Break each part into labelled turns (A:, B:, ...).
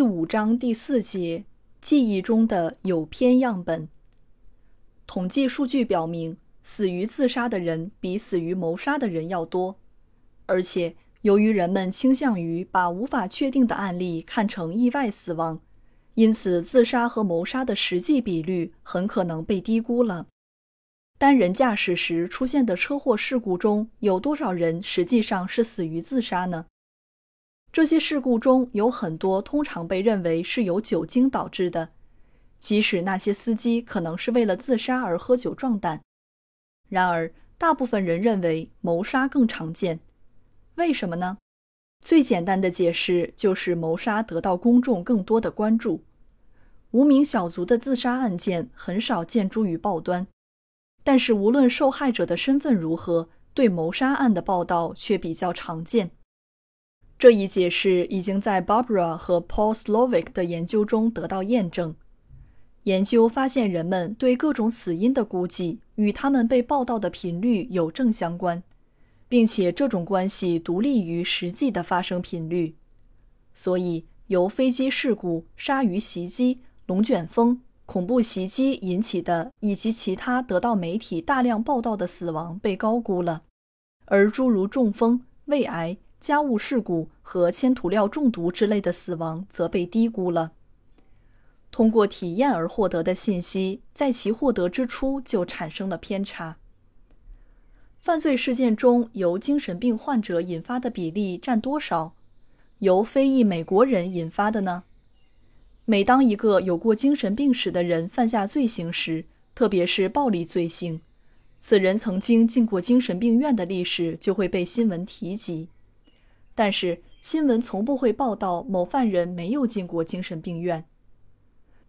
A: 第五章第四节：记忆中的有偏样本。统计数据表明，死于自杀的人比死于谋杀的人要多。而且，由于人们倾向于把无法确定的案例看成意外死亡，因此自杀和谋杀的实际比率很可能被低估了。单人驾驶时出现的车祸事故中有多少人实际上是死于自杀呢？这些事故中有很多通常被认为是由酒精导致的，即使那些司机可能是为了自杀而喝酒壮胆。然而，大部分人认为谋杀更常见。为什么呢？最简单的解释就是谋杀得到公众更多的关注。无名小卒的自杀案件很少见诸于报端，但是无论受害者的身份如何，对谋杀案的报道却比较常见。这一解释已经在 Barbara 和 Paul Slovic 的研究中得到验证。研究发现，人们对各种死因的估计与他们被报道的频率有正相关，并且这种关系独立于实际的发生频率。所以，由飞机事故、鲨鱼袭击、龙卷风、恐怖袭击引起的以及其他得到媒体大量报道的死亡被高估了，而诸如中风、胃癌。家务事故和铅涂料中毒之类的死亡则被低估了。通过体验而获得的信息，在其获得之初就产生了偏差。犯罪事件中由精神病患者引发的比例占多少？由非裔美国人引发的呢？每当一个有过精神病史的人犯下罪行时，特别是暴力罪行，此人曾经进过精神病院的历史就会被新闻提及。但是新闻从不会报道某犯人没有进过精神病院。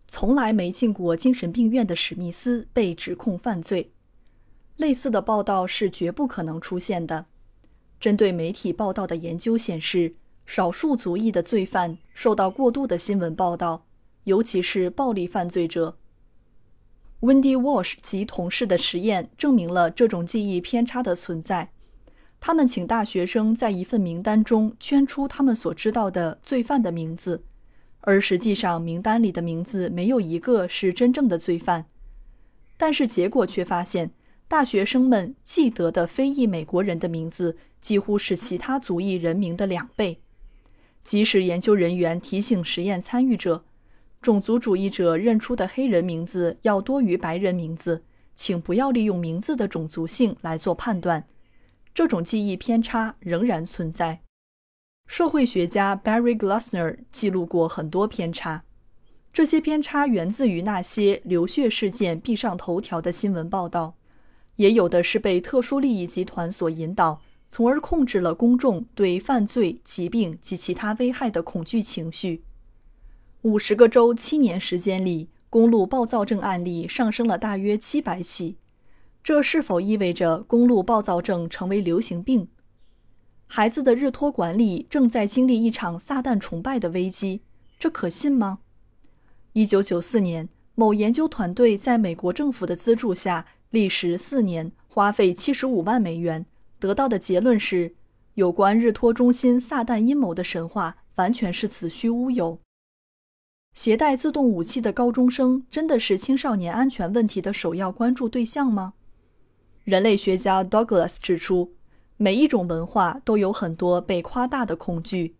A: 从来没进过精神病院的史密斯被指控犯罪，类似的报道是绝不可能出现的。针对媒体报道的研究显示，少数族裔的罪犯受到过度的新闻报道，尤其是暴力犯罪者。Wendy Walsh 及同事的实验证明了这种记忆偏差的存在。他们请大学生在一份名单中圈出他们所知道的罪犯的名字，而实际上名单里的名字没有一个是真正的罪犯。但是结果却发现，大学生们记得的非裔美国人的名字几乎是其他族裔人名的两倍。即使研究人员提醒实验参与者，种族主义者认出的黑人名字要多于白人名字，请不要利用名字的种族性来做判断。这种记忆偏差仍然存在。社会学家 Barry Glassner 记录过很多偏差，这些偏差源自于那些流血事件必上头条的新闻报道，也有的是被特殊利益集团所引导，从而控制了公众对犯罪、疾病及其他危害的恐惧情绪。五十个州七年时间里，公路暴躁症案例上升了大约七百起。这是否意味着公路暴躁症成为流行病？孩子的日托管理正在经历一场撒旦崇拜的危机，这可信吗？一九九四年，某研究团队在美国政府的资助下，历时四年，花费七十五万美元，得到的结论是，有关日托中心撒旦阴谋的神话完全是子虚乌有。携带自动武器的高中生真的是青少年安全问题的首要关注对象吗？人类学家 Douglas 指出，每一种文化都有很多被夸大的恐惧，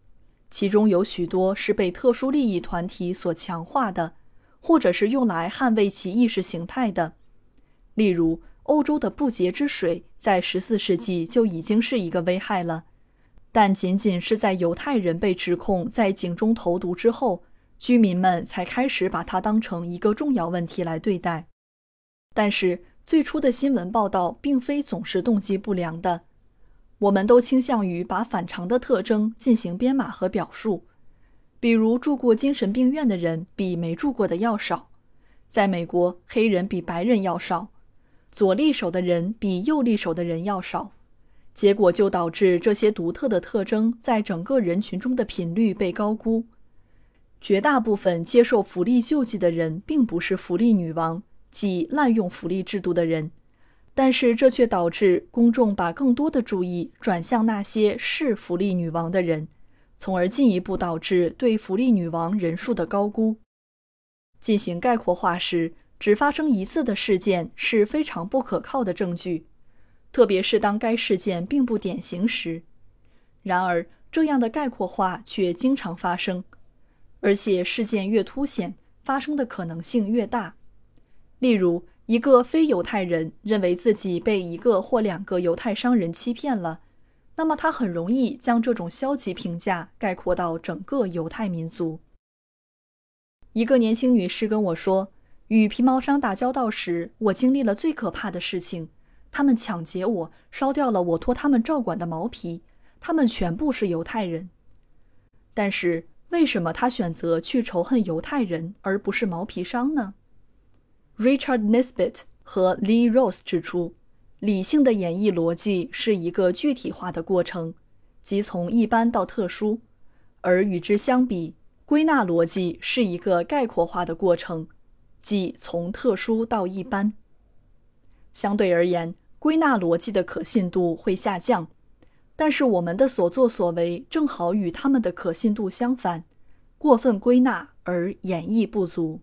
A: 其中有许多是被特殊利益团体所强化的，或者是用来捍卫其意识形态的。例如，欧洲的不洁之水在14世纪就已经是一个危害了，但仅仅是在犹太人被指控在井中投毒之后，居民们才开始把它当成一个重要问题来对待。但是。最初的新闻报道并非总是动机不良的，我们都倾向于把反常的特征进行编码和表述。比如住过精神病院的人比没住过的要少，在美国，黑人比白人要少，左利手的人比右利手的人要少，结果就导致这些独特的特征在整个人群中的频率被高估。绝大部分接受福利救济的人并不是福利女王，即滥用福利制度的人，但是这却导致公众把更多的注意转向那些是福利女王的人。从而进一步导致对福利女王人数的高估。进行概括化时，只发生一次的事件是非常不可靠的证据，特别是当该事件并不典型时。然而，这样的概括化却经常发生，而且事件越凸显，发生的可能性越大。例如，一个非犹太人认为自己被一个或两个犹太商人欺骗了。那么他很容易将这种消极评价概括到整个犹太民族。一个年轻女士跟我说，与皮毛商打交道时，我经历了最可怕的事情：他们抢劫我，烧掉了我托他们照管的毛皮。他们全部是犹太人。但是为什么他选择去仇恨犹太人而不是毛皮商呢？Richard Nisbet 和 Lee Rose 指出。理性的演绎逻辑是一个具体化的过程，即从一般到特殊；而与之相比，归纳逻辑是一个概括化的过程，即从特殊到一般。相对而言，归纳逻辑的可信度会下降，但是我们的所作所为正好与他们的可信度相反，过分归纳而演绎不足。